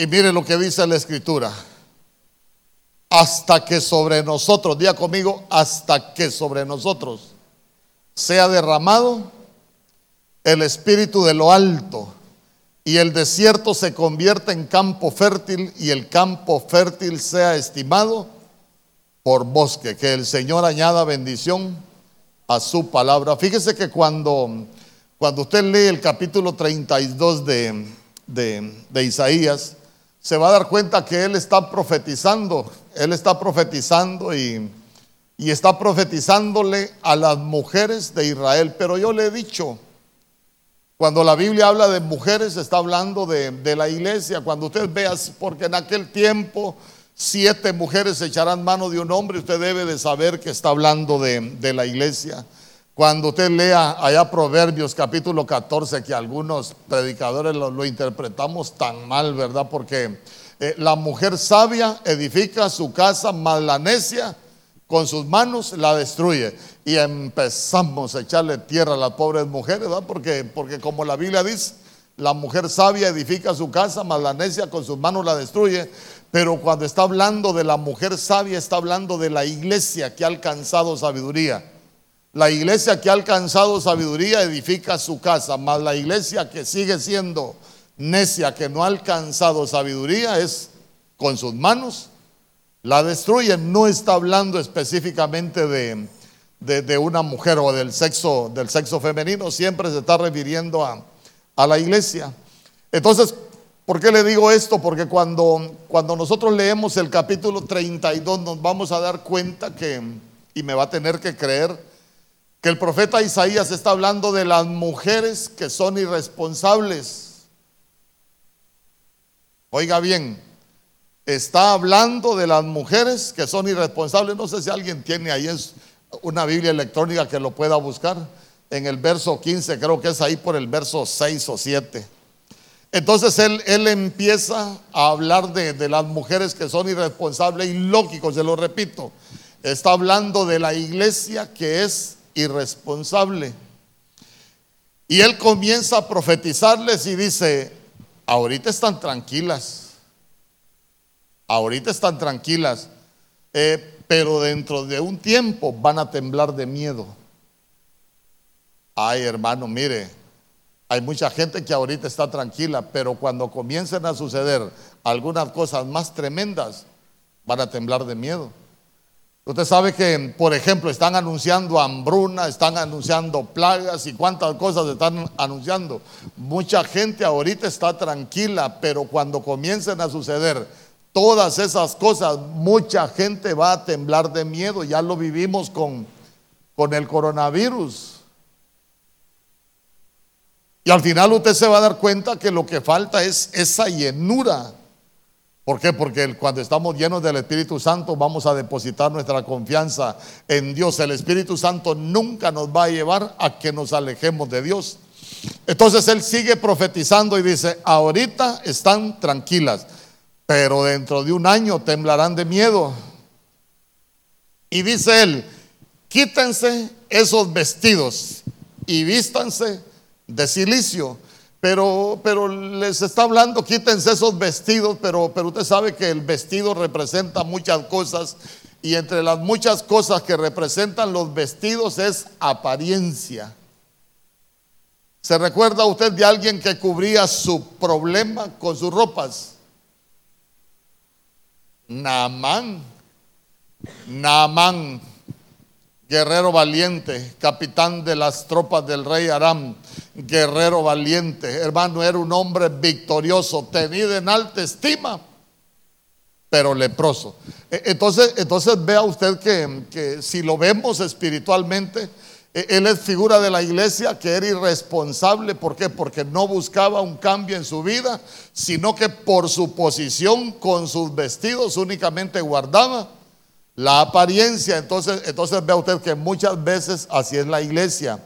Y mire lo que dice la escritura. Hasta que sobre nosotros, diga conmigo, hasta que sobre nosotros sea derramado el espíritu de lo alto y el desierto se convierta en campo fértil y el campo fértil sea estimado por bosque. Que el Señor añada bendición a su palabra. Fíjese que cuando, cuando usted lee el capítulo 32 de, de Isaías, se va a dar cuenta que él está profetizando, él está profetizando y, y, está profetizándole a las mujeres de Israel. Pero yo le he dicho, cuando la Biblia habla de mujeres, está hablando de, de la iglesia. Cuando usted vea, porque en aquel tiempo siete mujeres echarán mano de un hombre, usted debe de saber que está hablando de, de la iglesia. Cuando usted lea allá Proverbios capítulo 14, que algunos predicadores lo, interpretamos tan mal, ¿verdad? Porque eh, la mujer sabia edifica su casa, mas la necia con sus manos la destruye. Y empezamos a echarle tierra a las pobres mujeres, ¿verdad? Porque, porque como la Biblia dice, la mujer sabia edifica su casa, mas la necia con sus manos la destruye. Pero cuando está hablando de la mujer sabia, está hablando de la iglesia que ha alcanzado sabiduría. La iglesia que ha alcanzado sabiduría edifica su casa, mas la iglesia que sigue siendo necia, que no ha alcanzado sabiduría, es con sus manos la destruye. No está hablando específicamente de, de, una mujer o del sexo, del sexo femenino, siempre se está refiriendo a, a la iglesia. Entonces, ¿por qué le digo esto? Porque cuando, cuando nosotros leemos el capítulo 32 nos vamos a dar cuenta que, y me va a tener que creer, que el profeta Isaías está hablando de las mujeres que son irresponsables. Oiga bien, está hablando de las mujeres que son irresponsables. No sé si alguien tiene ahí una Biblia electrónica que lo pueda buscar. En el verso 15, creo que es ahí por el verso 6 o 7. Entonces él, él empieza a hablar de, de, las mujeres que son irresponsables y lógicos, se lo repito. Está hablando de la iglesia que es irresponsable. Y él comienza a profetizarles y dice, ahorita están tranquilas, ahorita están tranquilas, eh, pero dentro de un tiempo van a temblar de miedo. Ay, hermano, mire, hay mucha gente que ahorita está tranquila, pero cuando comiencen a suceder algunas cosas más tremendas, van a temblar de miedo. Usted sabe que, por ejemplo, están anunciando hambruna, están anunciando plagas y cuántas cosas están anunciando. Mucha gente ahorita está tranquila, pero cuando comiencen a suceder todas esas cosas, mucha gente va a temblar de miedo. Ya lo vivimos con, con el coronavirus. Y al final usted se va a dar cuenta que lo que falta es esa llenura ¿Por qué? Porque cuando estamos llenos del Espíritu Santo vamos a depositar nuestra confianza en Dios. El Espíritu Santo nunca nos va a llevar a que nos alejemos de Dios. Entonces Él sigue profetizando y dice, ahorita están tranquilas, pero dentro de un año temblarán de miedo. Y dice Él, quítense esos vestidos y vístanse de silicio pero, pero les está hablando, quítense esos vestidos, pero, pero usted sabe que el vestido representa muchas cosas y entre las muchas cosas que representan los vestidos es apariencia. ¿Se recuerda usted de alguien que cubría su problema con sus ropas? Naamán. Naamán guerrero valiente, capitán de las tropas del rey Aram, guerrero valiente, hermano, era un hombre victorioso, tenido en alta estima, pero leproso. E, entonces, entonces vea usted que, que si lo vemos espiritualmente, e, él es figura de la iglesia que era irresponsable. ¿Por qué? Porque no buscaba un cambio en su vida, sino que por su posición con sus vestidos únicamente guardaba la apariencia, entonces, entonces vea usted que muchas veces así es la iglesia.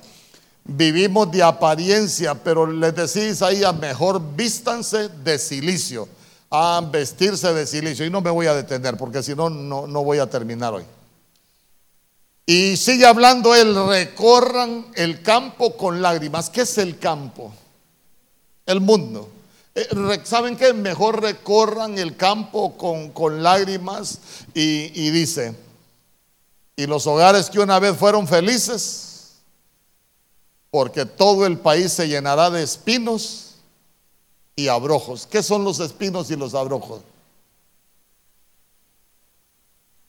Vivimos de apariencia, pero les decís ahí a mejor vístanse de silicio, a vestirse de silicio. Y no me voy a detener porque si no, no voy a terminar hoy. Y sigue hablando él, recorran el campo con lágrimas. ¿Qué es el campo? El mundo. Eh, ¿Saben qué? Mejor recorran el campo con, con lágrimas y, y dice, y los hogares que una vez fueron felices, porque todo el país se llenará de espinos y abrojos. ¿Qué son los espinos y los abrojos?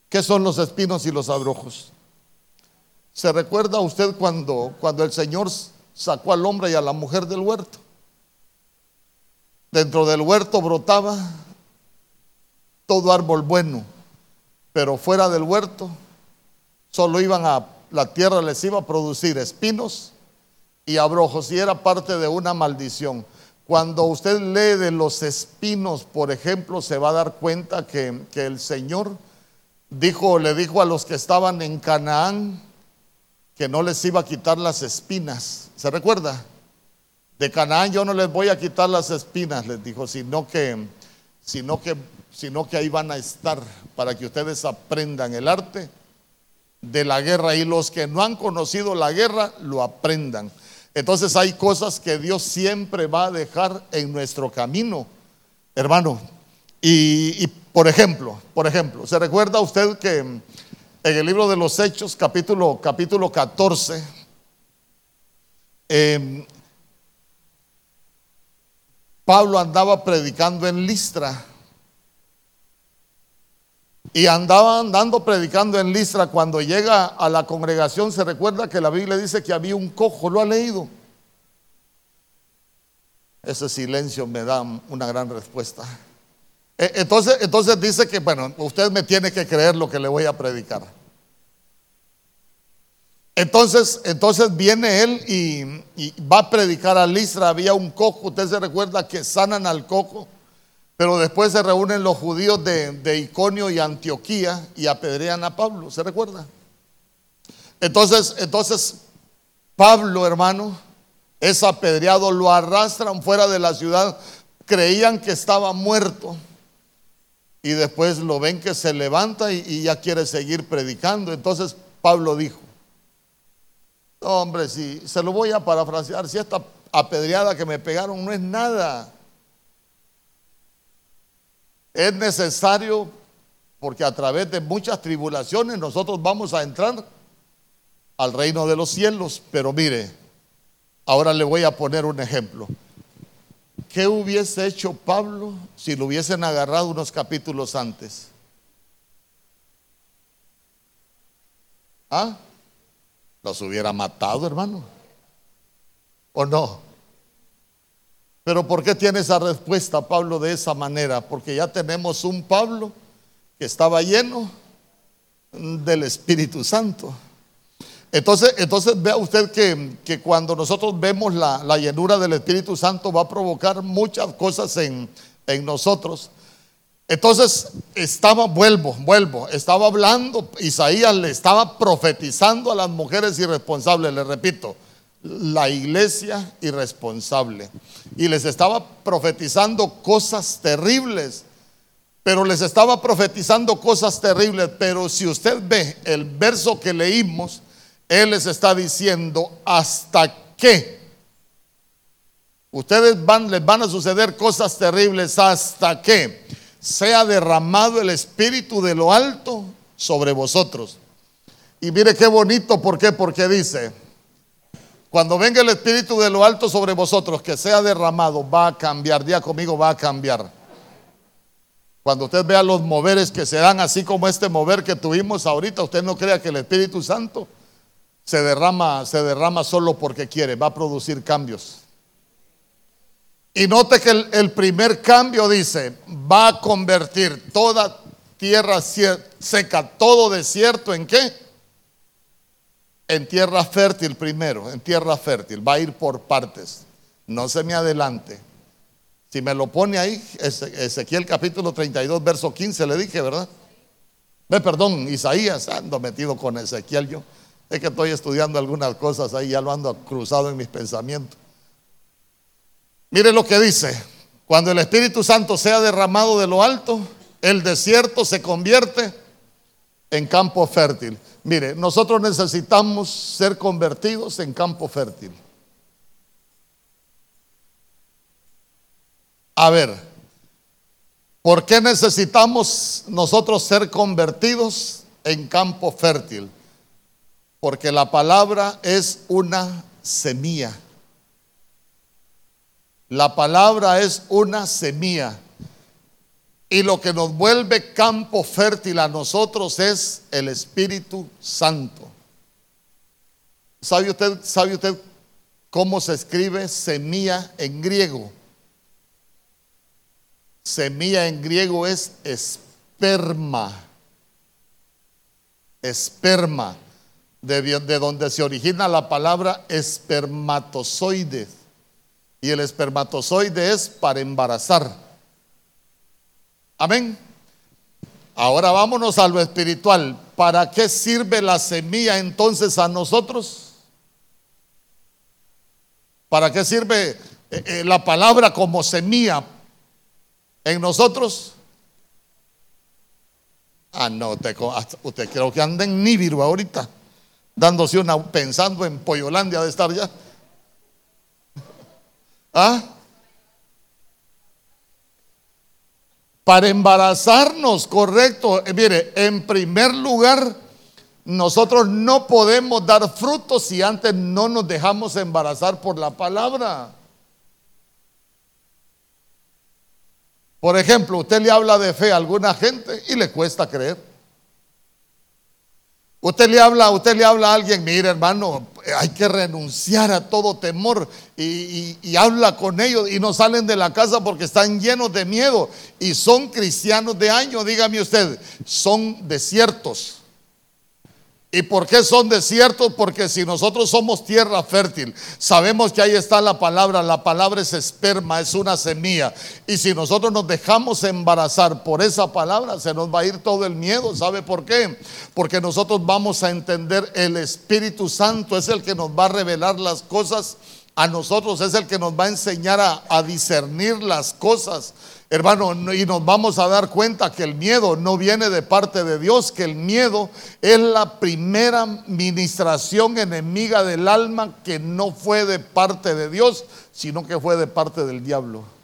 ¿Qué son los espinos y los abrojos? ¿Se recuerda usted cuando, cuando el Señor sacó al hombre y a la mujer del huerto? Dentro del huerto brotaba todo árbol bueno, pero fuera del huerto solo iban a, la tierra les iba a producir espinos y abrojos y era parte de una maldición. Cuando usted lee de los espinos, por ejemplo, se va a dar cuenta que, que el Señor dijo, le dijo a los que estaban en Canaán que no les iba a quitar las espinas. ¿Se recuerda? De Canaán yo no les voy a quitar las espinas, les dijo, sino que, sino que, sino que ahí van a estar para que ustedes aprendan el arte de la guerra y los que no han conocido la guerra lo aprendan. Entonces hay cosas que Dios siempre va a dejar en nuestro camino, hermano. Y, por ejemplo, por ejemplo, ¿se recuerda usted que en el libro de los Hechos, capítulo, capítulo 14, em, Pablo andaba predicando en Listra? Y andaba andando predicando en Listra. Cuando llega a la congregación, se recuerda que la Biblia dice que había un cojo. ¿Lo ha leído? Ese silencio me da una gran respuesta. Eh, entonces, entonces dice que, bueno, usted me tiene que creer lo que le voy a predicar. Entonces, entonces viene él y, va a predicar a Listra. Había un cojo, usted se recuerda que sanan al cojo, pero después se reúnen los judíos de, Iconio y Antioquía y apedrean a Pablo, ¿se recuerda? Entonces, entonces Pablo, hermano, es apedreado, lo arrastran fuera de la ciudad, creían que estaba muerto y después lo ven que se levanta y, ya quiere seguir predicando. Entonces Pablo dijo, hombre, si se lo voy a parafrasear, si esta apedreada que me pegaron no es nada, es necesario porque a través de muchas tribulaciones nosotros vamos a entrar al reino de los cielos. Pero mire, ahora le voy a poner un ejemplo. ¿Qué hubiese hecho Pablo si lo hubiesen agarrado unos capítulos antes? ¿Ah? Los hubiera matado, hermano. ¿O no? Pero ¿por qué tiene esa respuesta Pablo de esa manera? Porque ya tenemos un Pablo que estaba lleno del Espíritu Santo. Entonces, entonces vea usted que, cuando nosotros vemos la, llenura del Espíritu Santo va a provocar muchas cosas en, en nosotros. Entonces estaba, vuelvo, vuelvo, estaba hablando, Isaías le estaba profetizando a las mujeres irresponsables, le repito, la iglesia irresponsable. Y les estaba profetizando cosas terribles, pero les estaba profetizando cosas terribles, pero si usted ve el verso que leímos, él les está diciendo hasta que ustedes van, les van a suceder cosas terribles hasta que sea derramado el Espíritu de lo alto sobre vosotros. Y mire qué bonito, ¿por qué? Porque dice, cuando venga el Espíritu de lo alto sobre vosotros, que sea derramado, va a cambiar. Día conmigo, va a cambiar. Cuando usted vea los moveres que se dan, así como este mover que tuvimos ahorita, usted no crea que el Espíritu Santo se derrama, se derrama solo porque quiere, va a producir cambios. Y note que el, primer cambio dice, va a convertir toda tierra seca, todo desierto, ¿en qué? En tierra fértil primero, en tierra fértil, va a ir por partes, no se me adelante. Si me lo pone ahí, Ezequiel capítulo 32, verso 15, le dije, ¿verdad? Ve, perdón, Isaías, ando metido con Ezequiel yo. Es que estoy estudiando algunas cosas ahí, ya lo ando cruzado en mis pensamientos. Mire lo que dice, cuando el Espíritu Santo sea derramado de lo alto, el desierto se convierte en campo fértil. Mire, nosotros necesitamos ser convertidos en campo fértil. A ver, ¿por qué necesitamos nosotros ser convertidos en campo fértil? Porque la palabra es una semilla. La palabra es una semilla. Y lo que nos vuelve campo fértil a nosotros es el Espíritu Santo. ¿Sabe usted, sabe usted cómo se escribe semilla en griego? Semilla en griego es esperma. Esperma, de, de donde se origina la palabra espermatozoide. Y el espermatozoide es para embarazar. Amén. Ahora vámonos a lo espiritual. ¿Para qué sirve la semilla entonces a nosotros? ¿Para qué sirve eh, eh, la palabra como semilla en nosotros? Ah, no, usted, usted creo que anda en Nibiru ahorita, dándose una, pensando en Poyolandia de estar ya. ¿Ah? Para embarazarnos, correcto. Eh, mire, en primer lugar, nosotros no podemos dar frutos si antes no nos dejamos embarazar por la palabra. Por ejemplo, usted le habla de fe a alguna gente y le cuesta creer. Usted le habla, usted le habla a alguien, mire hermano, hay que renunciar a todo temor y, y, habla con ellos y no salen de la casa porque están llenos de miedo y son cristianos de año, dígame usted, son desiertos. ¿Y por qué son desiertos? Porque si nosotros somos tierra fértil, sabemos que ahí está la palabra, la palabra es esperma, es una semilla. Y si nosotros nos dejamos embarazar por esa palabra, se nos va a ir todo el miedo. ¿Sabe por qué? Porque nosotros vamos a entender el Espíritu Santo, es el que nos va a revelar las cosas a nosotros, es el que nos va a enseñar a, a discernir las cosas. Hermano, y nos vamos a dar cuenta que el miedo no viene de parte de Dios, que el miedo es la primera ministración enemiga del alma que no fue de parte de Dios, sino que fue de parte del diablo.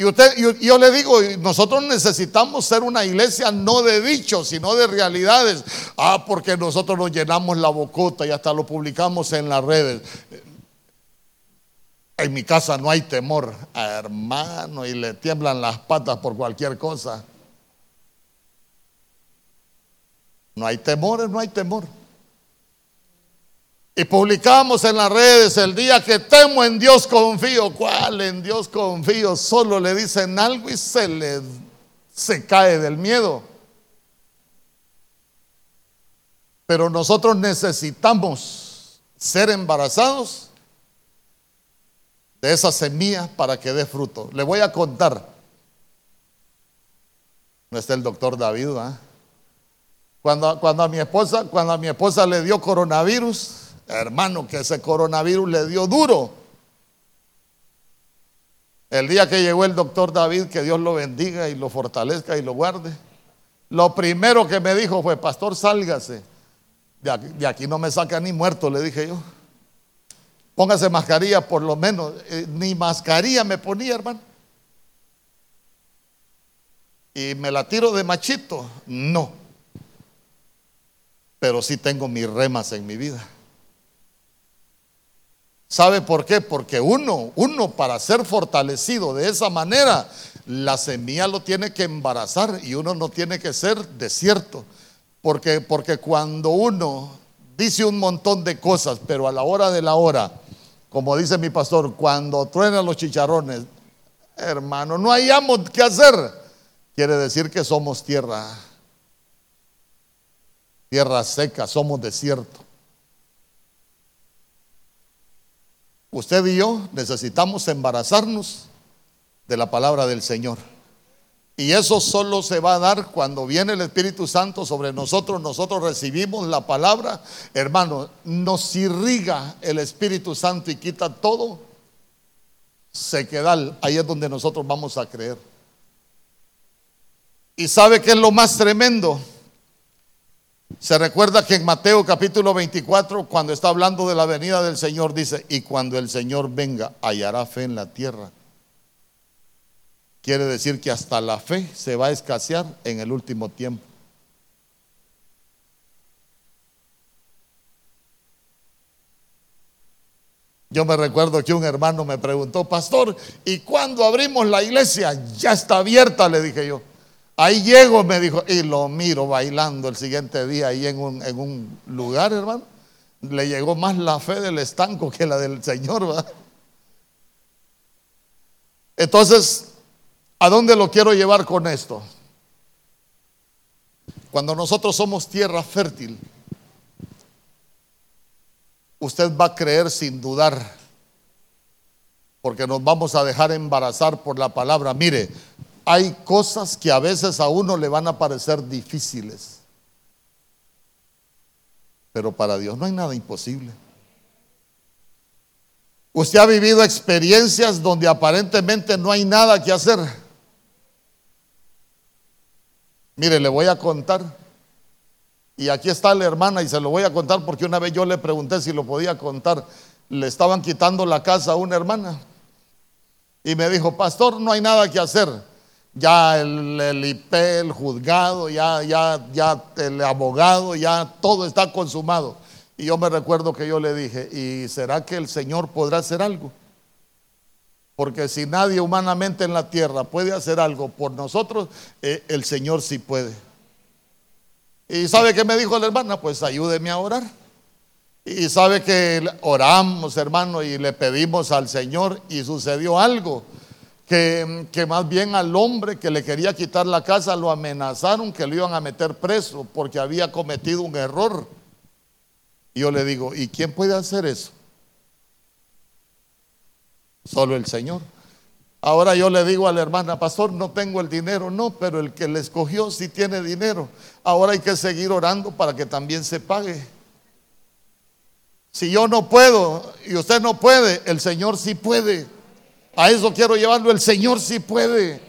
Y usted, yo, yo le digo, nosotros necesitamos ser una iglesia no de dichos, sino de realidades. Ah, porque nosotros nos llenamos la bocota y hasta lo publicamos en las redes. En mi casa no hay temor, hermano, y le tiemblan las patas por cualquier cosa. No hay temor, no hay temor. Y publicamos en las redes el día que temo en Dios confío. ¿Cuál en Dios confío? Solo le dicen algo y se le se cae del miedo. Pero nosotros necesitamos ser embarazados de esa semilla para que dé fruto. Le voy a contar. No está el doctor David, Cuando, cuando, a mi esposa, cuando a mi esposa le dio coronavirus, hermano, que ese coronavirus le dio duro. El día que llegó el doctor David, que Dios lo bendiga y lo fortalezca y lo guarde, lo primero que me dijo fue, pastor, sálgase. De aquí, de aquí no me saca ni muerto, le dije yo. Póngase mascarilla por lo menos. Eh, ni mascarilla me ponía, hermano. Y me la tiro de machito. No. Pero sí tengo mis remas en mi vida. ¿Sabe por qué? Porque uno, uno para ser fortalecido de esa manera, la semilla lo tiene que embarazar y uno no tiene que ser desierto. Porque, porque cuando uno dice un montón de cosas, pero a la hora de la hora como dice mi pastor, cuando truenan los chicharrones, hermano, no hayamos qué hacer. Quiere decir que somos tierra, tierra seca, somos desierto. Usted y yo necesitamos embarazarnos de la palabra del Señor. Y eso solo se va a dar cuando viene el Espíritu Santo sobre nosotros. Nosotros recibimos la palabra. Hermano, nos irriga el Espíritu Santo y quita todo. Se queda ahí es donde nosotros vamos a creer. ¿Y sabe qué es lo más tremendo? Se recuerda que en Mateo capítulo 24, cuando está hablando de la venida del Señor, dice, y cuando el Señor venga, hallará fe en la tierra. Quiere decir que hasta la fe se va a escasear en el último tiempo. Yo me recuerdo que un hermano me preguntó, pastor, ¿y cuándo abrimos la iglesia? Ya está abierta, le dije yo. Ahí llego, me dijo, y lo miro bailando el siguiente día ahí en un, en un lugar, hermano. Le llegó más la fe del estanco que la del Señor, ¿verdad? Entonces, ¿a dónde lo quiero llevar con esto? Cuando nosotros somos tierra fértil, usted va a creer sin dudar, porque nos vamos a dejar embarazar por la palabra. Mire, hay cosas que a veces a uno le van a parecer difíciles, pero para Dios no hay nada imposible. Usted ha vivido experiencias donde aparentemente no hay nada que hacer. Mire, le voy a contar y aquí está la hermana y se lo voy a contar porque una vez yo le pregunté si lo podía contar. Le estaban quitando la casa a una hermana. Y me dijo, pastor, no hay nada que hacer. Ya el, IP, el juzgado, ya, ya, ya el abogado, ya todo está consumado. Y yo me recuerdo que yo le dije, ¿y será que el Señor podrá hacer algo? Porque si nadie humanamente en la tierra puede hacer algo por nosotros, eh, el Señor sí puede. ¿Y sabe qué me dijo la hermana? Pues ayúdeme a orar. Y sabe que oramos, hermano, y le pedimos al Señor y sucedió algo. Que, que, más bien al hombre que le quería quitar la casa lo amenazaron que lo iban a meter preso porque había cometido un error. Y yo le digo, ¿y quién puede hacer eso? Solo el Señor. Ahora yo le digo a la hermana, pastor, no tengo el dinero, no, pero el que le escogió sí tiene dinero. Ahora hay que seguir orando para que también se pague. Si yo no puedo y usted no puede, el Señor sí puede. A eso quiero llevarlo, el Señor sí puede.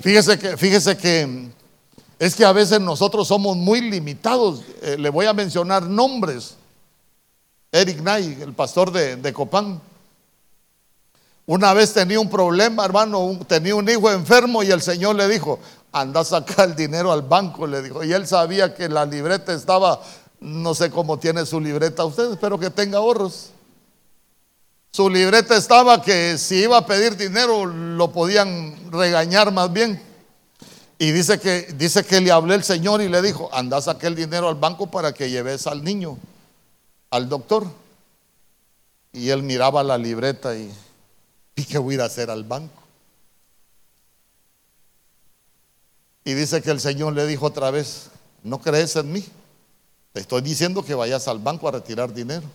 Fíjese que, fíjese que es que a veces nosotros somos muy limitados. Eh, le voy a mencionar nombres. Eric Nay, el pastor de, de Copán. Una vez tenía un problema, hermano, tenía un hijo enfermo y el Señor le dijo, anda a sacar el dinero al banco, le dijo. Y él sabía que la libreta estaba, no sé cómo tiene su libreta usted, espero que tenga ahorros. Su libreta estaba que si iba a pedir dinero lo podían regañar más bien. Y dice que, dice que le habló el Señor y le dijo, anda a sacar el dinero al banco para que lleves al niño, al doctor. Y él miraba la libreta y ¿Y qué voy a ir a hacer al banco? Y dice que el Señor le dijo otra vez, no crees en mí. Te estoy diciendo que vayas al banco a retirar dinero.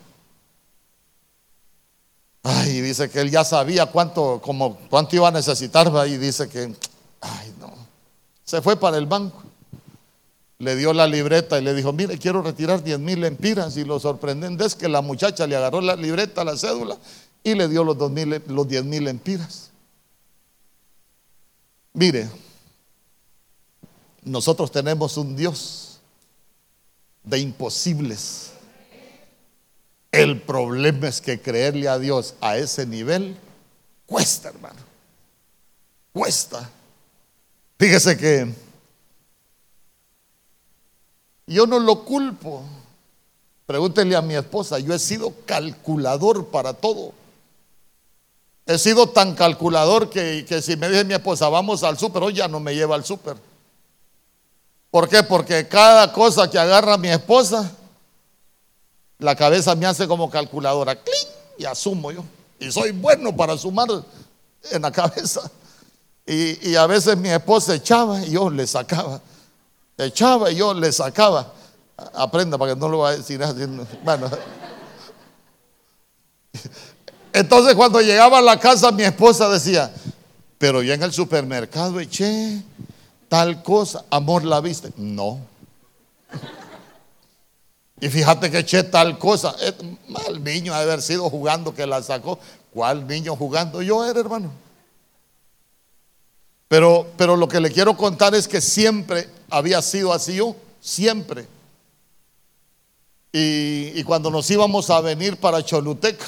Ay, dice que él ya sabía cuánto, como, cuánto iba a necesitar, y dice que, ay, no. Se fue para el banco. Le dio la libreta y le dijo, mire, quiero retirar 10 mil empiras. Y lo sorprendente es que la muchacha le agarró la libreta, la cédula, y le dio los, dos mil, los 10 mil empiras. Mire, nosotros tenemos un Dios de imposibles. El problema es que creerle a Dios a ese nivel cuesta, hermano. Cuesta. Fíjese que yo no lo culpo. Pregúntele a mi esposa, yo he sido calculador para todo. He sido tan calculador que, si me dice mi esposa, vamos al súper, hoy ya no me lleva al súper. ¿Por qué? Porque cada cosa que agarra mi esposa, la cabeza me hace como calculadora, ¡cling! y asumo yo. Y soy bueno para sumar en la cabeza. Y, y, a veces mi esposa echaba y yo le sacaba. Echaba y yo le sacaba. Aprenda para que no lo vaya a decir. Bueno. Entonces cuando llegaba a la casa mi esposa decía, pero yo en el supermercado eché tal cosa, amor la viste. No. Y fíjate que eché tal cosa. Mal niño de haber sido jugando que la sacó. ¿Cuál niño jugando? Yo era hermano. Pero, pero lo que le quiero contar es que siempre había sido así yo, siempre. Y, y cuando nos íbamos a venir para Choluteca,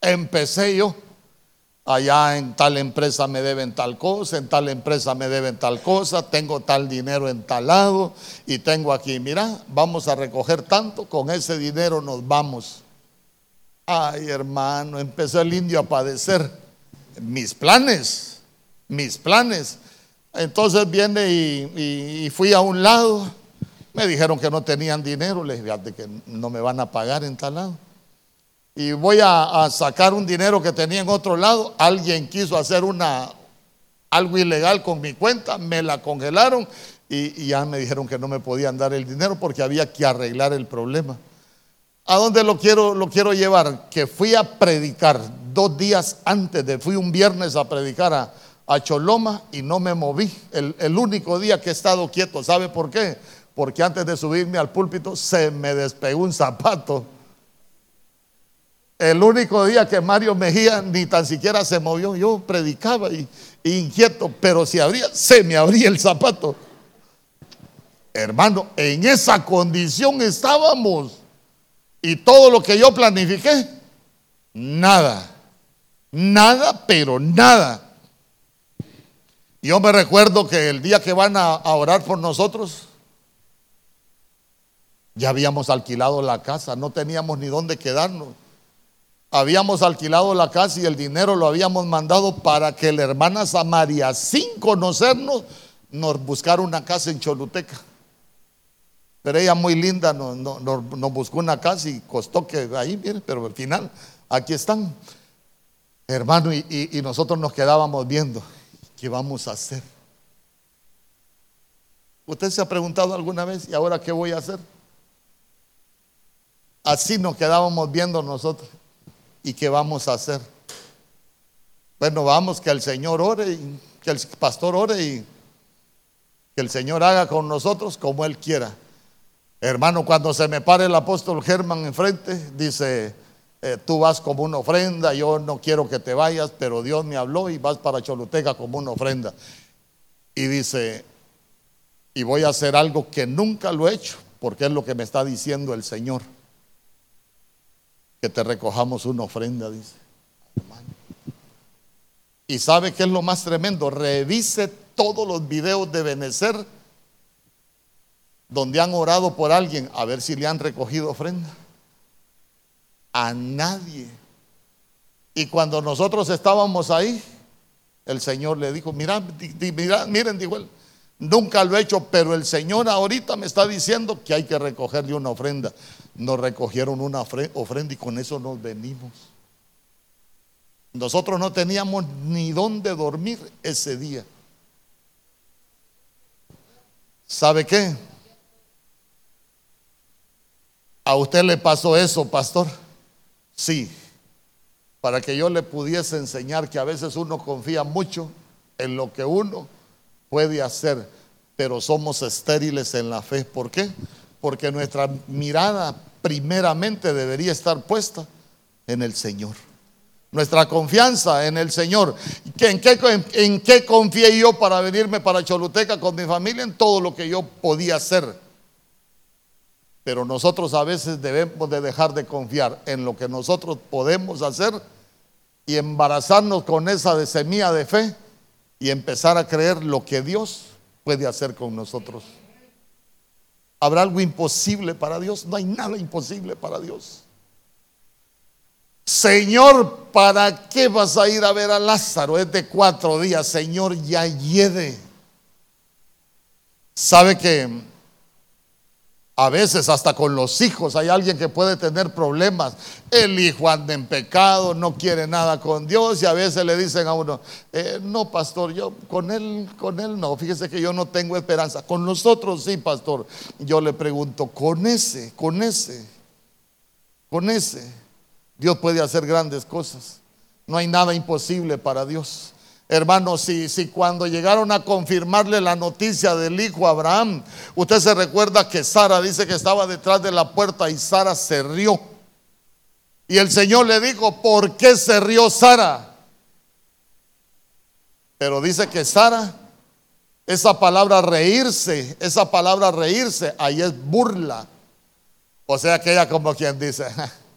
empecé yo. Allá en tal empresa me deben tal cosa, en tal empresa me deben tal cosa, tengo tal dinero en tal lado y tengo aquí, mira, vamos a recoger tanto, con ese dinero nos vamos. Ay, hermano, empezó el indio a padecer. Mis planes, mis planes. Entonces viene y, fui a un lado, me dijeron que no tenían dinero, les dije, que no me van a pagar en tal lado y voy a, sacar un dinero que tenía en otro lado. Alguien quiso hacer una, algo ilegal con mi cuenta, me la congelaron y, ya me dijeron que no me podían dar el dinero porque había que arreglar el problema. ¿A dónde lo quiero, lo quiero llevar? Que fui a predicar dos días antes de, fui un viernes a predicar a, Choloma y no me moví. El único día que he estado quieto, ¿sabe por qué? Porque antes de subirme al púlpito se me despegó un zapato el único día que Mario Mejía ni tan siquiera se movió, yo predicaba y, inquieto, pero si abría, se me abría el zapato. Hermano, en esa condición estábamos. Y todo lo que yo planifiqué, nada. Nada, pero nada. Yo me recuerdo que el día que van a, a orar por nosotros, ya habíamos alquilado la casa, no teníamos ni dónde quedarnos habíamos alquilado la casa y el dinero lo habíamos mandado para que la hermana Samaria, sin conocernos, nos buscara una casa en Choluteca. Pero ella muy linda nos, buscó una casa y costó que ahí, mire, pero al final aquí están, hermano, y, y nosotros nos quedábamos viendo, ¿qué vamos a hacer? ¿Usted se ha preguntado alguna vez, ¿y ahora qué voy a hacer? Así nos quedábamos viendo nosotros. ¿Y qué vamos a hacer? Bueno, vamos que el Señor ore y que el pastor ore y que el Señor haga con nosotros como Él quiera. Hermano, cuando se me pare el apóstol Germán enfrente, dice, eh, tú vas como una ofrenda, yo no quiero que te vayas, pero Dios me habló y vas para Choluteca como una ofrenda. Y dice, y voy a hacer algo que nunca lo he hecho, porque es lo que me está diciendo el Señor que te recojamos una ofrenda, dice. Y sabe que es lo más tremendo, revise todos los videos de Benecer donde han orado por alguien a ver si le han recogido ofrenda. A nadie. Y cuando nosotros estábamos ahí, el Señor le dijo, mira, mira miren, dijo él, nunca lo he hecho, pero el Señor ahorita me está diciendo que hay que recogerle una ofrenda nos recogieron una ofrenda y con eso nos venimos. Nosotros no teníamos ni dónde dormir ese día. ¿Sabe qué? ¿A usted le pasó eso, pastor? Sí, para que yo le pudiese enseñar que a veces uno confía mucho en lo que uno puede hacer, pero somos estériles en la fe. ¿Por qué? Porque nuestra mirada primeramente debería estar puesta en el Señor. Nuestra confianza en el Señor. ¿En qué, confié yo para venirme para Choluteca con mi familia? En todo lo que yo podía hacer. Pero nosotros a veces debemos de dejar de confiar en lo que nosotros podemos hacer y embarazarnos con esa semilla de fe y empezar a creer lo que Dios puede hacer con nosotros. ¿Habrá algo imposible para Dios? No hay nada imposible para Dios. Señor, ¿para qué vas a ir a ver a Lázaro? Es de cuatro días. Señor, ya hiede. ¿Sabe que a veces hasta con los hijos hay alguien que puede tener problemas. El hijo anda en pecado, no quiere nada con Dios y a veces le dicen a uno, eh, no, pastor, yo con él, con él no, fíjese que yo no tengo esperanza. Con nosotros sí, pastor. Yo le pregunto, con ese, con ese, con ese, Dios puede hacer grandes cosas. No hay nada imposible para Dios. Hermanos, si, si cuando llegaron a confirmarle la noticia del hijo Abraham, usted se recuerda que Sara dice que estaba detrás de la puerta y Sara se rió. Y el Señor le dijo, ¿por qué se rió Sara? Pero dice que Sara, esa palabra reírse, esa palabra reírse, ahí es burla. O sea que ella como quien dice,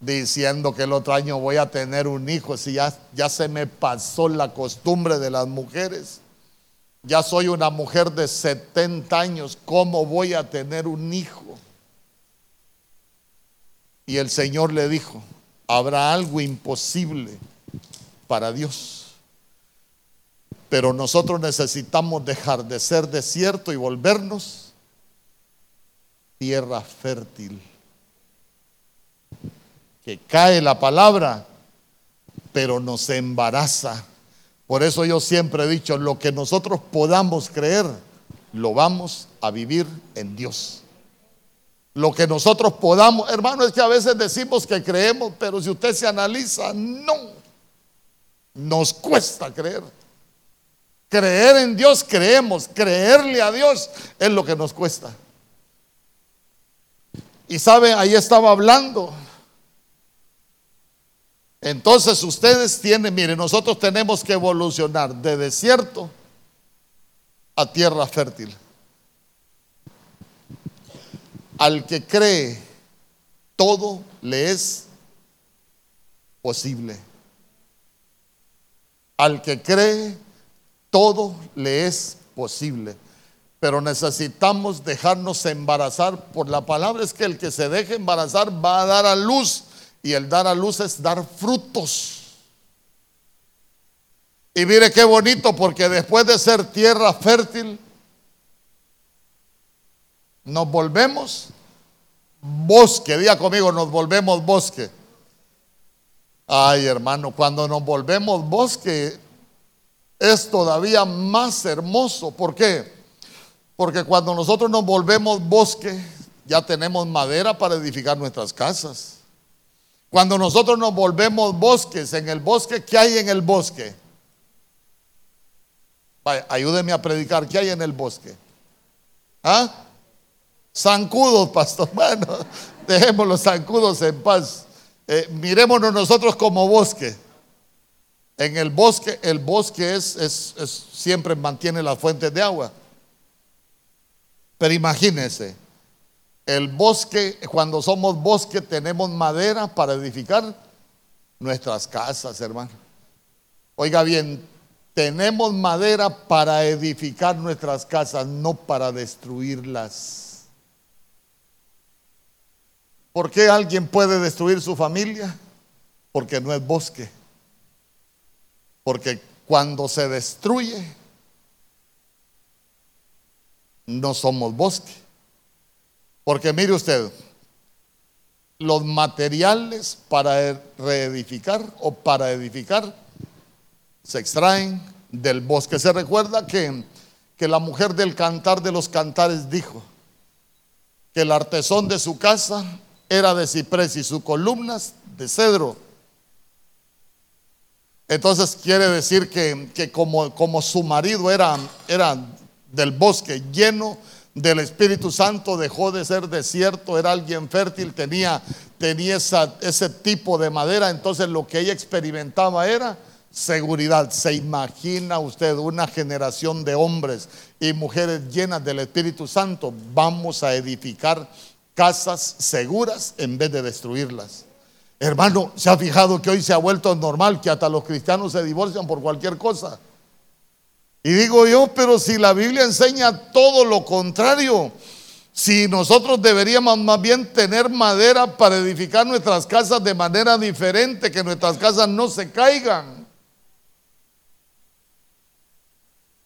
diciendo que el otro año voy a tener un hijo, si ya, ya se me pasó la costumbre de las mujeres. Ya soy una mujer de 70 años, ¿cómo voy a tener un hijo? Y el Señor le dijo, habrá algo imposible para Dios. Pero nosotros necesitamos dejar de ser desierto y volvernos tierra fértil. Que cae la palabra, pero nos embaraza por eso yo siempre he dicho, lo que nosotros podamos creer, lo vamos a vivir en Dios. Lo que nosotros podamos, hermano, es que a veces decimos que creemos, pero si usted se analiza, no. Nos cuesta creer. Creer en Dios creemos, creerle a Dios es lo que nos cuesta. Y sabe, ahí estaba hablando entonces ustedes tienen, miren, nosotros tenemos que evolucionar de desierto a tierra fértil. Al que cree, todo le es posible. Al que cree, todo le es posible. Pero necesitamos dejarnos embarazar por la palabra. Es que el que se deje embarazar va a dar a luz y el dar a luz es dar frutos. Y mire qué bonito, porque después de ser tierra fértil, nos volvemos bosque. Diga conmigo, nos volvemos bosque. Ay, hermano, cuando nos volvemos bosque es todavía más hermoso. ¿Por qué? Porque cuando nosotros nos volvemos bosque, ya tenemos madera para edificar nuestras casas. Cuando nosotros nos volvemos bosques, en el bosque, ¿qué hay en el bosque? Vaya, ayúdeme a predicar, ¿qué hay en el bosque? ¿Ah? Zancudos, pastor. Bueno, dejemos los zancudos en paz. Eh, nosotros como bosque. En el bosque, el bosque es, siempre mantiene las fuentes de agua. Pero imagínense, el bosque, cuando somos bosque, tenemos madera para edificar nuestras casas, hermano. Oiga bien, tenemos madera para edificar nuestras casas, no para destruirlas. ¿Por qué alguien puede destruir su familia? Porque no es bosque. Porque cuando se destruye, no somos bosque. Porque mire usted, los materiales para reedificar o para edificar se extraen del bosque. Se recuerda que, que la mujer del cantar de los cantares dijo que el artesón de su casa era de ciprés y sus columnas de cedro. Entonces quiere decir que, como, como, su marido era, era del bosque lleno del Espíritu Santo, dejó de ser desierto, era alguien fértil, tenía, tenía ese tipo de madera, entonces lo que ella experimentaba era seguridad. ¿Se imagina usted una generación de hombres y mujeres llenas del Espíritu Santo? Vamos a edificar casas seguras en vez de destruirlas. Hermano, ¿se ha fijado que hoy se ha vuelto normal que hasta los cristianos se divorcian por cualquier cosa? Y digo yo, pero si la Biblia enseña todo lo contrario, si nosotros deberíamos más bien tener madera para edificar nuestras casas de manera diferente, que nuestras casas no se caigan.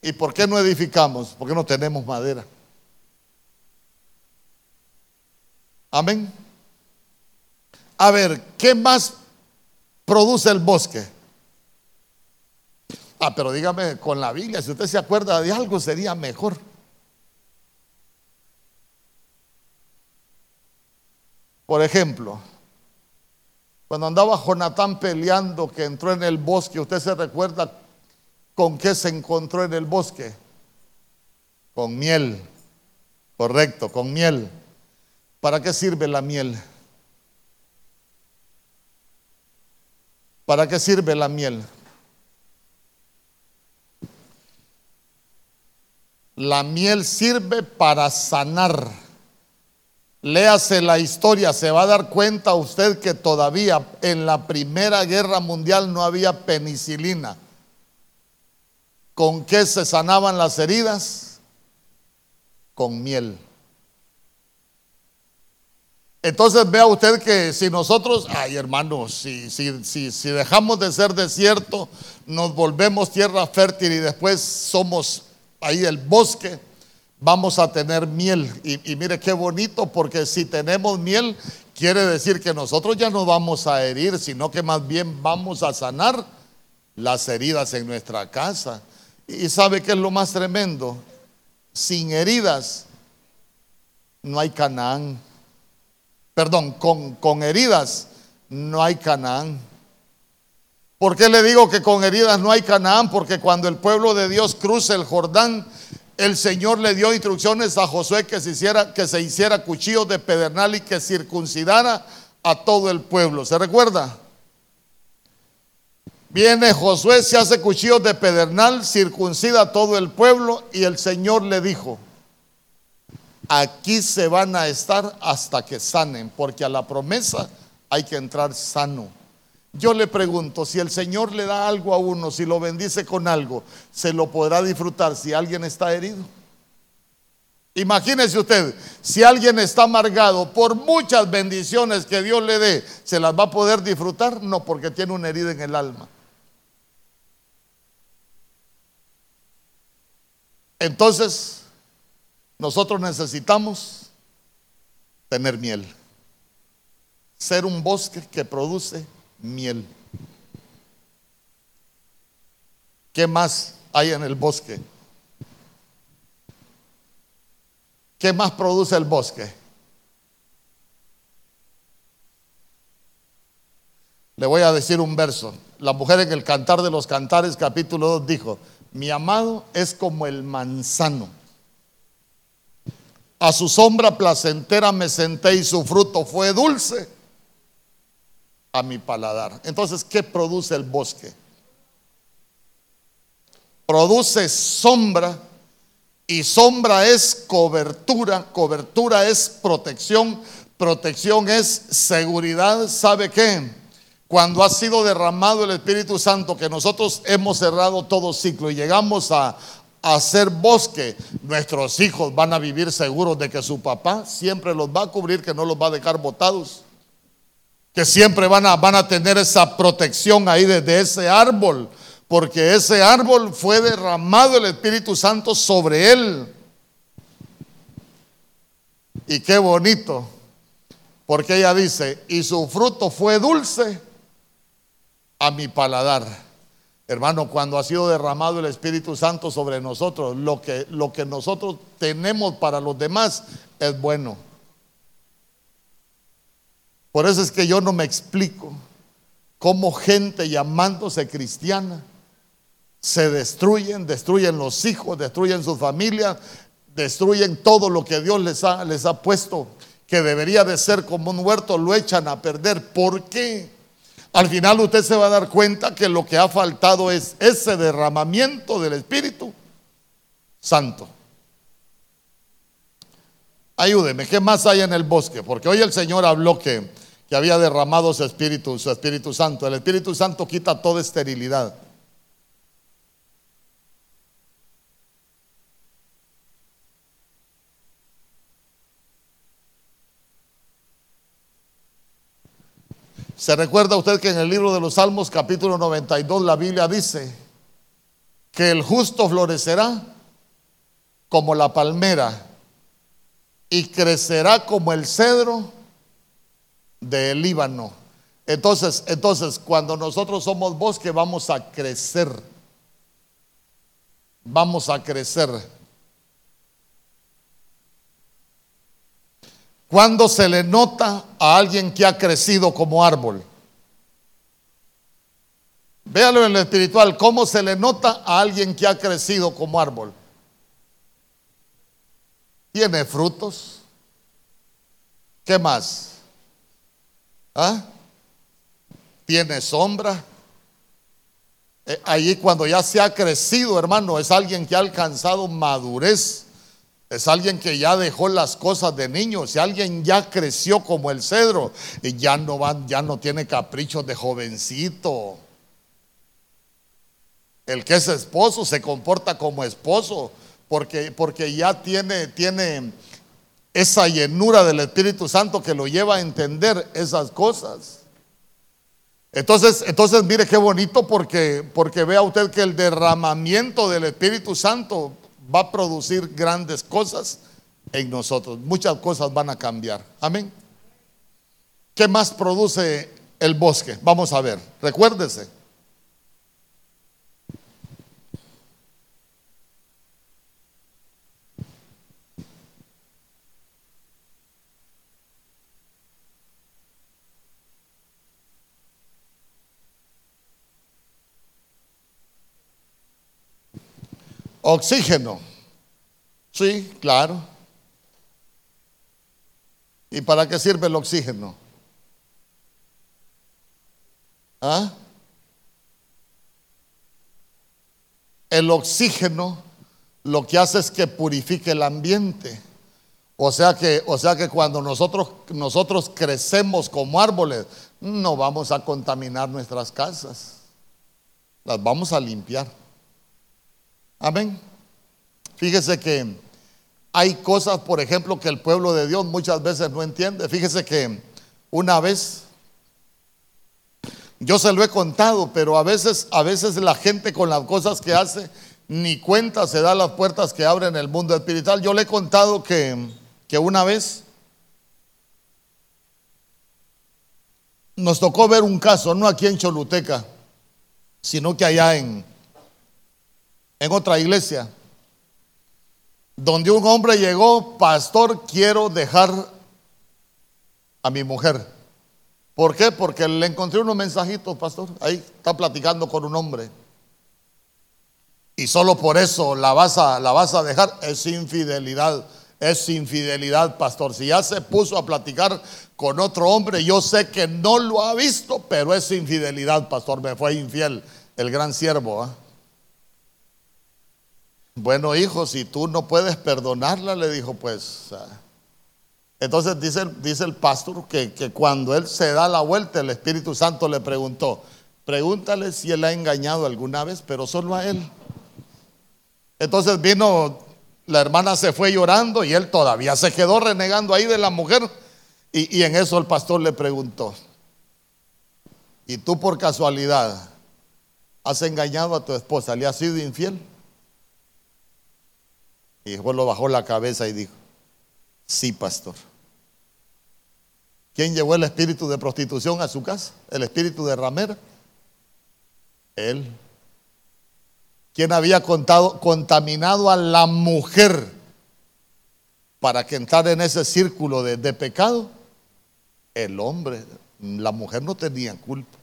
¿Y por qué no edificamos? Porque no tenemos madera. Amén. A ver, ¿qué más produce el bosque? Ah, pero dígame con la Biblia, si usted se acuerda de algo sería mejor. Por ejemplo, cuando andaba Jonatán peleando que entró en el bosque, ¿usted se recuerda con qué se encontró en el bosque? Con miel. Correcto, con miel. ¿Para qué sirve la miel? ¿Para qué sirve la miel? La miel sirve para sanar. Léase la historia, se va a dar cuenta usted que todavía en la Primera Guerra Mundial no había penicilina. ¿Con qué se sanaban las heridas? Con miel. Entonces vea usted que si nosotros, ay hermano, si, si, si, si dejamos de ser desierto, nos volvemos tierra fértil y después somos ahí el bosque, vamos a tener miel. Y, mire qué bonito, porque si tenemos miel, quiere decir que nosotros ya no vamos a herir, sino que más bien vamos a sanar las heridas en nuestra casa. Y sabe que es lo más tremendo, sin heridas no hay Canaán. Perdón, con, con heridas no hay Canaán. ¿Por qué le digo que con heridas no hay Canaán? Porque cuando el pueblo de Dios cruza el Jordán, el Señor le dio instrucciones a Josué que se hiciera, que se hiciera de pedernal y que circuncidara a todo el pueblo. ¿Se recuerda? Viene Josué, se hace cuchillos de pedernal, circuncida a todo el pueblo y el Señor le dijo, aquí se van a estar hasta que sanen, porque a la promesa hay que entrar sano. Yo le pregunto, si el Señor le da algo a uno, si lo bendice con algo, ¿se lo podrá disfrutar si alguien está herido? Imagínese usted, si alguien está amargado por muchas bendiciones que Dios le dé, ¿se las va a poder disfrutar? No, porque tiene una herida en el alma. Entonces, nosotros necesitamos tener miel, ser un bosque que produce miel. ¿Qué más hay en el bosque? ¿Qué más produce el bosque? Le voy a decir un verso. La mujer en el Cantar de los Cantares, capítulo 2, dijo, mi amado es como el manzano. A su sombra placentera me senté y su fruto fue dulce a mi paladar. Entonces, ¿qué produce el bosque? Produce sombra y sombra es cobertura, cobertura es protección, protección es seguridad. ¿Sabe qué? Cuando ha sido derramado el Espíritu Santo, que nosotros hemos cerrado todo ciclo y llegamos a, hacer bosque, nuestros hijos van a vivir seguros de que su papá siempre los va a cubrir, que no los va a dejar botados que siempre van a, van a tener esa protección ahí desde ese árbol, porque ese árbol fue derramado el Espíritu Santo sobre él. Y qué bonito, porque ella dice, y su fruto fue dulce a mi paladar. Hermano, cuando ha sido derramado el Espíritu Santo sobre nosotros, lo que, lo que nosotros tenemos para los demás es bueno. Por eso es que yo no me explico cómo gente llamándose cristiana se destruyen, destruyen los hijos, destruyen su familia, destruyen todo lo que Dios les ha, les ha puesto, que debería de ser como un huerto, lo echan a perder. ¿Por qué? Al final usted se va a dar cuenta que lo que ha faltado es ese derramamiento del Espíritu Santo. Ayúdeme, ¿qué más hay en el bosque? Porque hoy el Señor habló que que había derramado su Espíritu, su Espíritu Santo. El Espíritu Santo quita toda esterilidad. ¿Se recuerda usted que en el libro de los Salmos capítulo 92 la Biblia dice que el justo florecerá como la palmera y crecerá como el cedro del Líbano. Entonces, entonces, cuando nosotros somos bosque, vamos a crecer. Vamos a crecer. Cuando se le nota a alguien que ha crecido como árbol. Véalo en lo espiritual, cómo se le nota a alguien que ha crecido como árbol. Tiene frutos. ¿Qué más? ¿Ah? Tiene sombra. Eh, allí cuando ya se ha crecido, hermano, es alguien que ha alcanzado madurez. Es alguien que ya dejó las cosas de niño. Si alguien ya creció como el cedro y ya no ya no tiene caprichos de jovencito. El que es esposo se comporta como esposo porque, porque ya tiene, tiene esa llenura del Espíritu Santo que lo lleva a entender esas cosas. Entonces, entonces mire qué bonito porque, porque vea usted que el derramamiento del Espíritu Santo va a producir grandes cosas en nosotros. Muchas cosas van a cambiar. Amén. ¿Qué más produce el bosque? Vamos a ver. Recuérdese. Oxígeno. Sí, claro. ¿Y para qué sirve el oxígeno? ¿Ah? El oxígeno lo que hace es que purifique el ambiente. O sea que, o sea que cuando nosotros, nosotros crecemos como árboles, no vamos a contaminar nuestras casas. Las vamos a limpiar. Amén. Fíjese que hay cosas, por ejemplo, que el pueblo de Dios muchas veces no entiende. Fíjese que una vez, yo se lo he contado, pero a veces, a veces la gente con las cosas que hace, ni cuenta se da las puertas que abren el mundo espiritual. Yo le he contado que, que una vez nos tocó ver un caso, no aquí en Choluteca, sino que allá en, en otra iglesia, donde un hombre llegó, pastor, quiero dejar a mi mujer. ¿Por qué? Porque le encontré unos mensajitos, pastor. Ahí está platicando con un hombre. Y solo por eso la vas a, la vas a dejar. Es infidelidad. Es infidelidad, pastor. Si ya se puso a platicar con otro hombre, yo sé que no lo ha visto, pero es infidelidad, pastor. Me fue infiel el gran siervo. ¿ah? Bueno, hijo, si tú no puedes perdonarla, le dijo, pues. Ah". Entonces dice, dice el pastor que, que, cuando él se da la vuelta, el Espíritu Santo le preguntó, pregúntale si él ha engañado alguna vez, pero solo a él. Entonces vino, la hermana se fue llorando y él todavía se quedó renegando ahí de la mujer. Y, y en eso el pastor le preguntó, ¿y tú por casualidad has engañado a tu esposa? ¿Le has sido infiel? Y después lo bajó la cabeza y dijo, sí, pastor. ¿Quién llevó el espíritu de prostitución a su casa? ¿El espíritu de ramera? Él. ¿Quién había contado, contaminado a la mujer para que entrara en ese círculo de, de pecado? El hombre. La mujer no tenía culpa.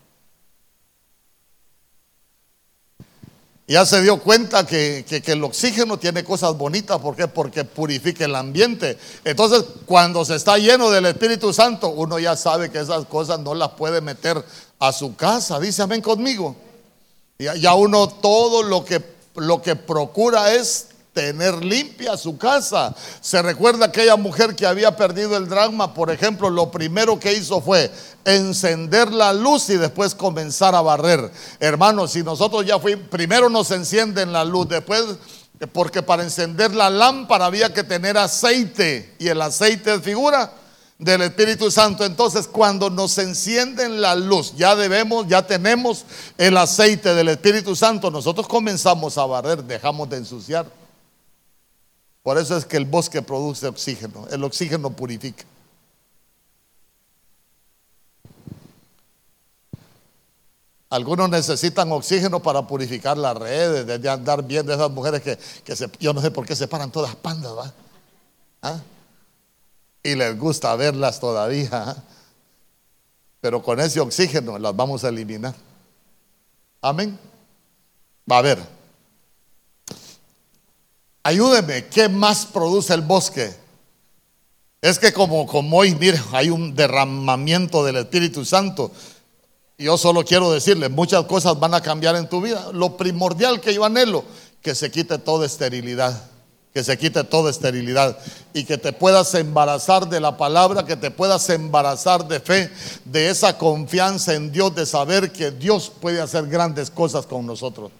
Ya se dio cuenta que, el oxígeno tiene cosas bonitas. ¿Por qué? Porque purifica el ambiente. Entonces, cuando se está lleno del Espíritu Santo, uno ya sabe que esas cosas no las puede meter a su casa. Dice amén conmigo. Ya, ya uno todo lo que, lo que procura es tener limpia su casa. Se recuerda aquella mujer que había perdido el drama, por ejemplo, lo primero que hizo fue encender la luz y después comenzar a barrer. Hermanos, si nosotros ya fuimos, primero nos encienden la luz, después porque para encender la lámpara había que tener aceite y el aceite es figura del Espíritu Santo. Entonces, cuando nos encienden la luz, ya debemos, ya tenemos el aceite del Espíritu Santo, nosotros comenzamos a barrer, dejamos de ensuciar. Por eso es que el bosque produce oxígeno. El oxígeno purifica. Algunos necesitan oxígeno para purificar las redes, de andar bien de esas mujeres que, yo no sé por qué se paran todas pandas, ¿va? ¿Ah? Y les gusta verlas todavía. ¿ah? Pero con ese oxígeno las vamos a eliminar. Amén. Va a ver. Ayúdeme, ¿qué más produce el bosque? Es que como, como hoy, mire, hay un derramamiento del Espíritu Santo. Yo solo quiero decirle, muchas cosas van a cambiar en tu vida. Lo primordial que yo anhelo, que se quite toda esterilidad. que se quite toda esterilidad y que te puedas embarazar de la palabra, que te puedas embarazar de fe, de esa confianza en Dios, de saber que Dios puede hacer grandes cosas con nosotros.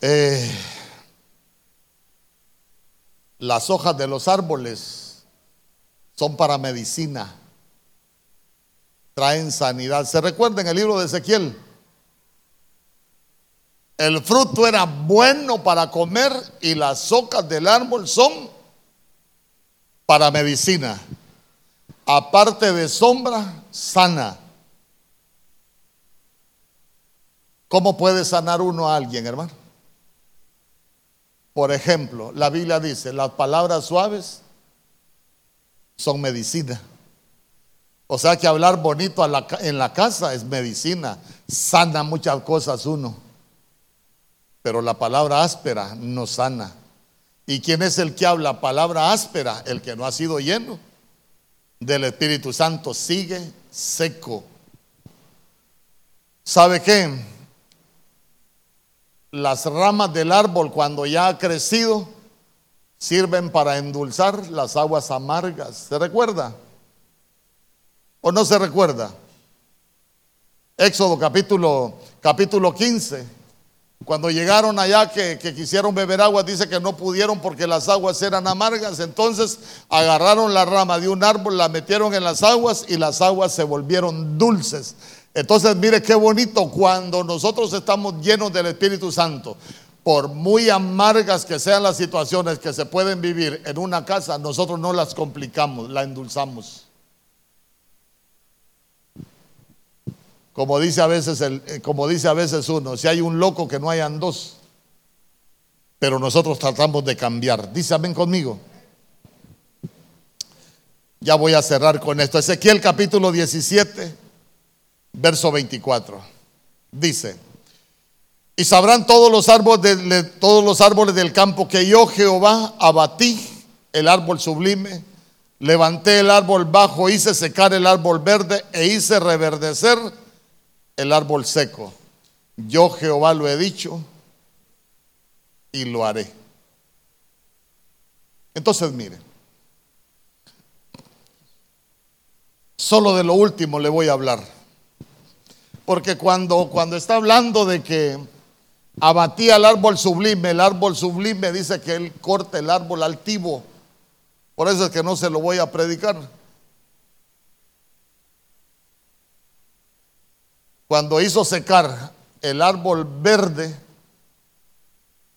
Eh, las hojas de los árboles son para medicina, traen sanidad. ¿Se recuerda en el libro de Ezequiel? El fruto era bueno para comer y las hojas del árbol son para medicina. Aparte de sombra, sana. ¿Cómo puede sanar uno a alguien, hermano? Por ejemplo, la Biblia dice, las palabras suaves son medicina. O sea que hablar bonito en la casa es medicina, sana muchas cosas uno pero la palabra áspera no sana. ¿Y quién es el que habla palabra áspera? El que no ha sido lleno del Espíritu Santo sigue seco. ¿Sabe qué? Las ramas del árbol cuando ya ha crecido sirven para endulzar las aguas amargas. ¿Se recuerda? ¿O no se recuerda? Éxodo capítulo, capítulo 15. Cuando llegaron allá que, quisieron beber agua, dice que no pudieron porque las aguas eran amargas. Entonces agarraron la rama de un árbol, la metieron en las aguas y las aguas se volvieron dulces. Entonces mire qué bonito cuando nosotros estamos llenos del Espíritu Santo. Por muy amargas que sean las situaciones que se pueden vivir en una casa, nosotros no las complicamos, la endulzamos. Como dice a veces, el, eh, como dice a veces uno, si hay un loco que no hayan dos. Pero nosotros tratamos de cambiar. Dice amén conmigo. Ya voy a cerrar con esto. Ezequiel capítulo 17, verso 24. Dice, y sabrán todos los árboles, todos los árboles del campo que yo Jehová abatí el árbol sublime, levanté el árbol bajo, hice secar el árbol verde e hice reverdecer el árbol seco. Yo Jehová lo he dicho y lo haré. Entonces, mire, solo de lo último le voy a hablar. Porque cuando, cuando está hablando de que abatía el árbol sublime, el árbol sublime dice que él corta el árbol altivo. Por eso es que no se lo voy a predicar. cuando hizo secar el árbol verde,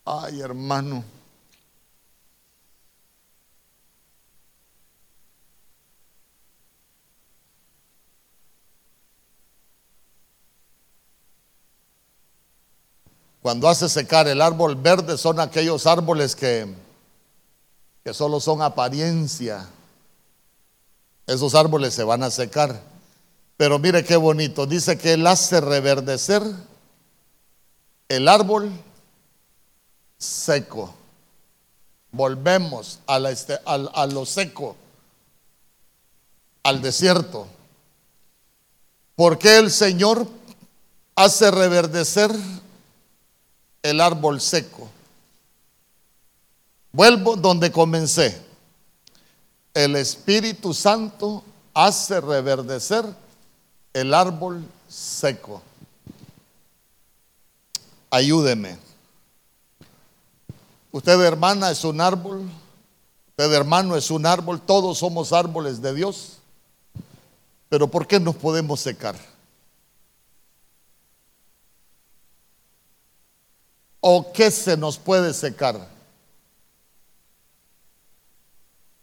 ay hermano, cuando hace secar el árbol verde son aquellos árboles que, que solo son apariencia. Esos árboles se van a secar. Pero mire qué bonito. Dice que Él hace reverdecer el árbol seco. Volvemos a, este, a lo seco, al desierto. Porque el Señor hace reverdecer el árbol seco. Vuelvo donde comencé. El Espíritu Santo hace reverdecer el árbol seco. Ayúdeme. Usted hermana es un árbol, usted hermano es un árbol, todos somos árboles de Dios. Pero ¿por qué nos podemos secar? ¿O qué se nos puede secar?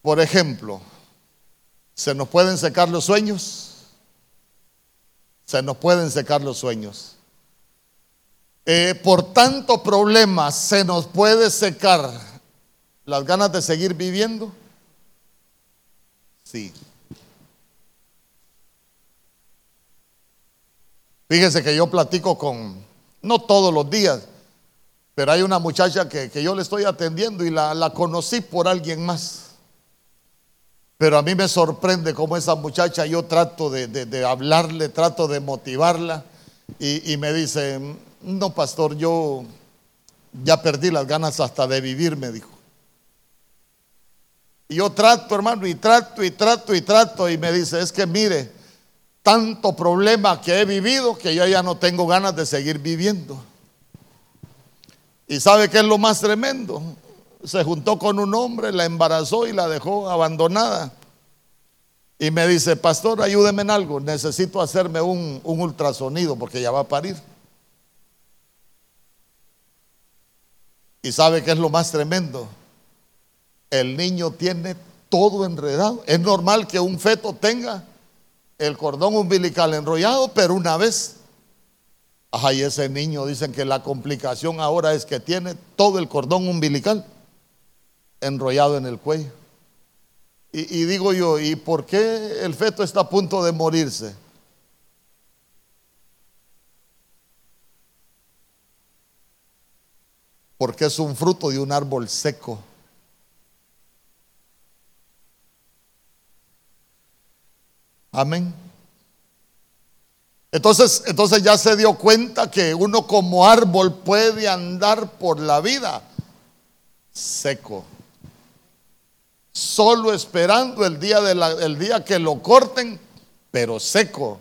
Por ejemplo, ¿se nos pueden secar los sueños? Se nos pueden secar los sueños. Eh, por tanto problemas se nos puede secar las ganas de seguir viviendo. Sí. Fíjense que yo platico con, no todos los días, pero hay una muchacha que, yo le estoy atendiendo y la, la conocí por alguien más. Pero a mí me sorprende cómo esa muchacha, yo trato de, hablarle, trato de motivarla y, me dice, no, pastor, yo, ya perdí las ganas hasta de vivir, me dijo. Y yo trato, hermano, y trato, y trato, y trato, y me dice, es que mire, tanto problema que he vivido que yo ya no tengo ganas de seguir viviendo. Y sabe qué es lo más tremendo. Se juntó con un hombre, la embarazó y la dejó abandonada. Y me dice, pastor, ayúdeme en algo, necesito hacerme un, ultrasonido porque ya va a parir. Y sabe qué es lo más tremendo el niño tiene todo enredado. Es normal que un feto tenga el cordón umbilical enrollado, pero una vez, ay, ese niño dicen que la complicación ahora es que tiene todo el cordón umbilical enrollado en el cuello. Y, y digo yo, ¿y por qué el feto está a punto de morirse? Porque es un fruto de un árbol seco. Amén. Entonces, entonces ya se dio cuenta que uno como árbol puede andar por la vida seco, solo esperando el día, el día que lo corten, pero seco.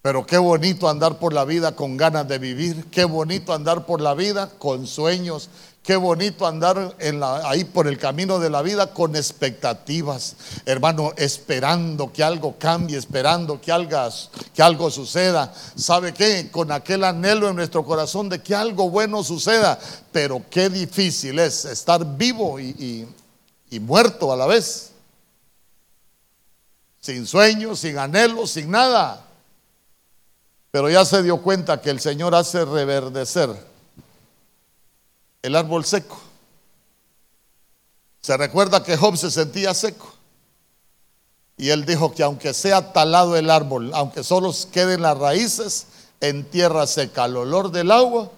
Pero qué bonito andar por la vida con ganas de vivir, qué bonito andar por la vida con sueños, Qué bonito andar ahí por el camino de la vida con expectativas, hermano, esperando que algo cambie, esperando que algo, que algo suceda. ¿Sabe qué? Con aquel anhelo en nuestro corazón de que algo bueno suceda. Pero qué difícil es estar vivo y, y muerto a la vez. Sin sueños, sin anhelos, sin nada. Pero ya se dio cuenta que el Señor hace reverdecer el árbol seco. Se recuerda que Job se sentía seco. Y él dijo que aunque sea talado el árbol, aunque solo queden las raíces en tierra seca, al olor del agua,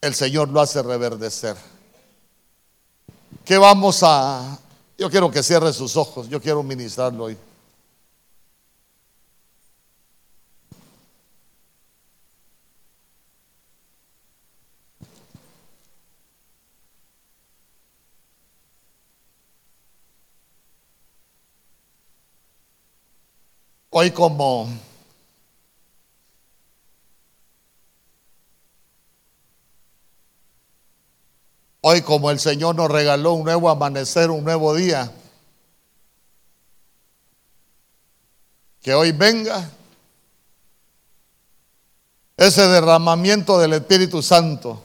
el Señor lo hace reverdecer. ¿Qué vamos a... Yo quiero que cierre sus ojos, yo quiero ministrarlo hoy. Hoy como Hoy como el Señor nos regaló un nuevo amanecer, un nuevo día, que hoy venga ese derramamiento del Espíritu Santo.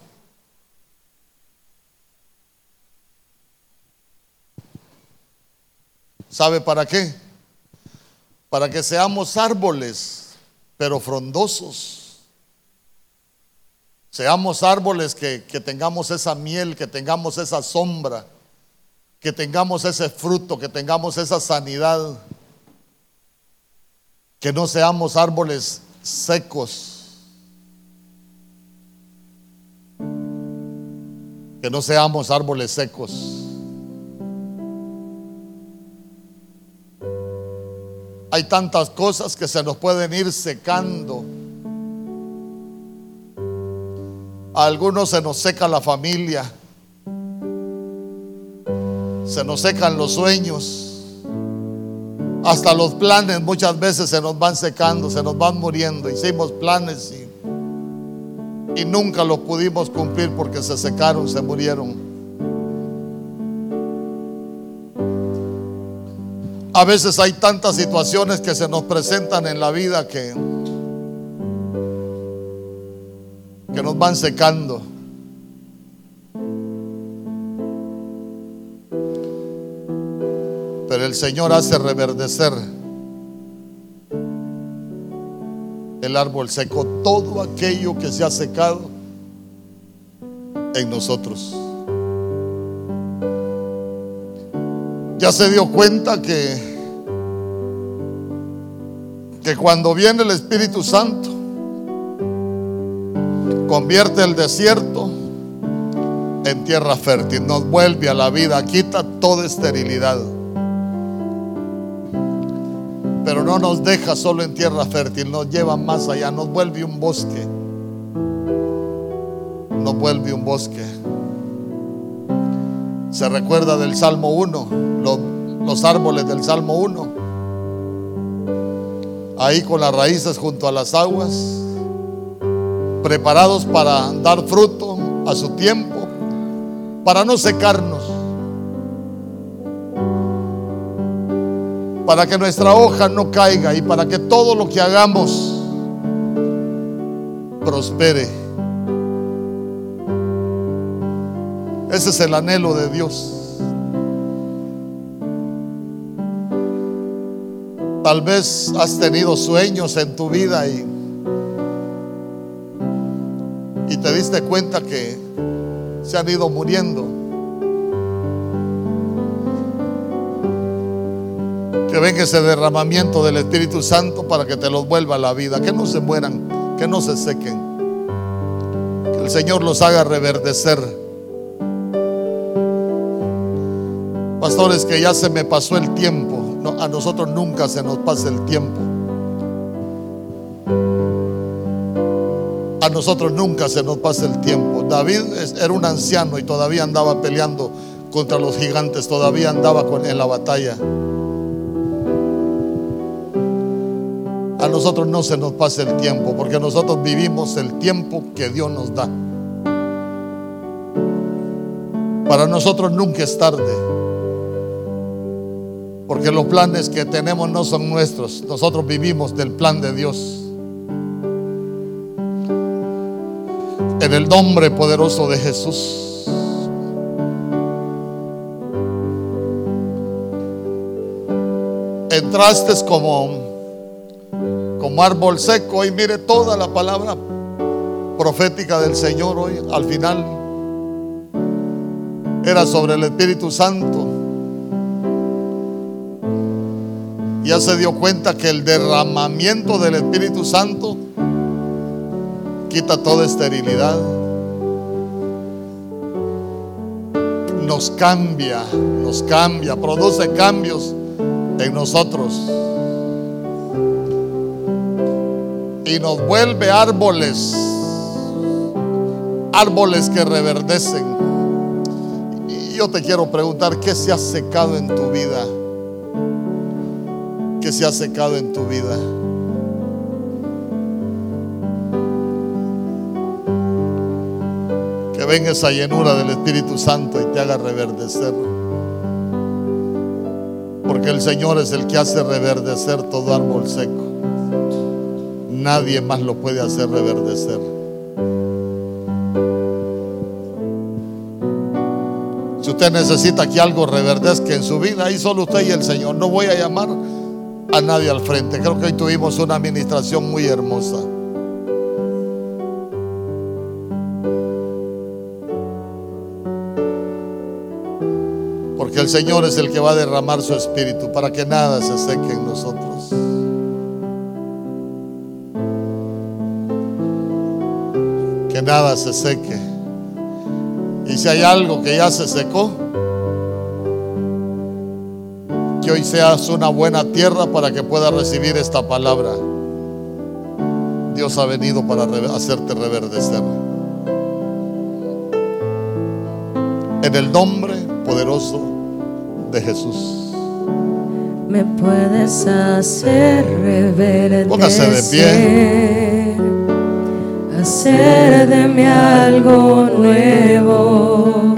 ¿Sabe para qué? Para que seamos árboles, pero frondosos. Seamos árboles que, que, tengamos esa miel, que tengamos esa sombra, que tengamos ese fruto, que tengamos esa sanidad. Que no seamos árboles secos. Que no seamos árboles secos. Hay tantas cosas que se nos pueden ir secando. A algunos se nos seca la familia. Se nos secan los sueños. Hasta los planes muchas veces se nos van secando, se nos van muriendo. Hicimos planes y, y nunca los pudimos cumplir porque se secaron, se murieron. A veces hay tantas situaciones que se nos presentan en la vida que, que nos van secando. Pero el Señor hace reverdecer el árbol seco, todo aquello que se ha secado en nosotros. Ya se dio cuenta que, que cuando viene el Espíritu Santo, convierte el desierto en tierra fértil, nos vuelve a la vida, quita toda esterilidad. Pero no nos deja solo en tierra fértil, nos lleva más allá, nos vuelve un bosque, nos vuelve un bosque. Se recuerda del Salmo 1, los, árboles del Salmo 1. Ahí con las raíces junto a las aguas, preparados para dar fruto a su tiempo, para no secarnos, para que nuestra hoja no caiga y para que todo lo que hagamos prospere. Ese es el anhelo de Dios. Tal vez has tenido sueños en tu vida y, y te diste cuenta que se han ido muriendo. Que venga ese derramamiento del Espíritu Santo para que te los vuelva a la vida. Que no se mueran que no se sequen. Que el Señor los haga reverdecer. Pastores, que ya se me pasó el tiempo. a nosotros nunca se nos pasa el tiempo. A nosotros nunca se nos pasa el tiempo. David era un anciano y todavía andaba peleando contra los gigantes, todavía andaba en la batalla. a nosotros no se nos pase el tiempo, porque nosotros vivimos el tiempo que Dios nos da. Para nosotros nunca es tarde, porque los planes que tenemos no son nuestros, nosotros vivimos del plan de Dios. En el nombre poderoso de Jesús. Entraste como como árbol seco. Y mire toda la palabra profética del Señor hoy, al final, era sobre el Espíritu Santo. Ya se dio cuenta que el derramamiento del Espíritu Santo quita toda esterilidad. Nos cambia, nos cambia, produce cambios en nosotros. y nos vuelve árboles, árboles que reverdecen. Y yo te quiero preguntar, ¿qué se ha secado en tu vida? ¿Qué se ha secado en tu vida? Que venga esa llenura del Espíritu Santo y te haga reverdecer. Porque el Señor es el que hace reverdecer todo árbol seco nadie más lo puede hacer reverdecer. Si usted necesita que algo reverdezca en su vida, ahí solo usted y el Señor. No voy a llamar a nadie al frente. Creo que hoy tuvimos una administración muy hermosa. Porque el Señor es el que va a derramar su espíritu para que nada se seque en nosotros. que nada se seque. Y si hay algo que ya se secó, hoy seas una buena tierra para que pueda recibir esta palabra. Dios ha venido para hacerte reverdecer. En el nombre poderoso de Jesús. Me puedes hacer reverdecer. Póngase de pie hacer de mí algo nuevo,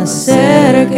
hacer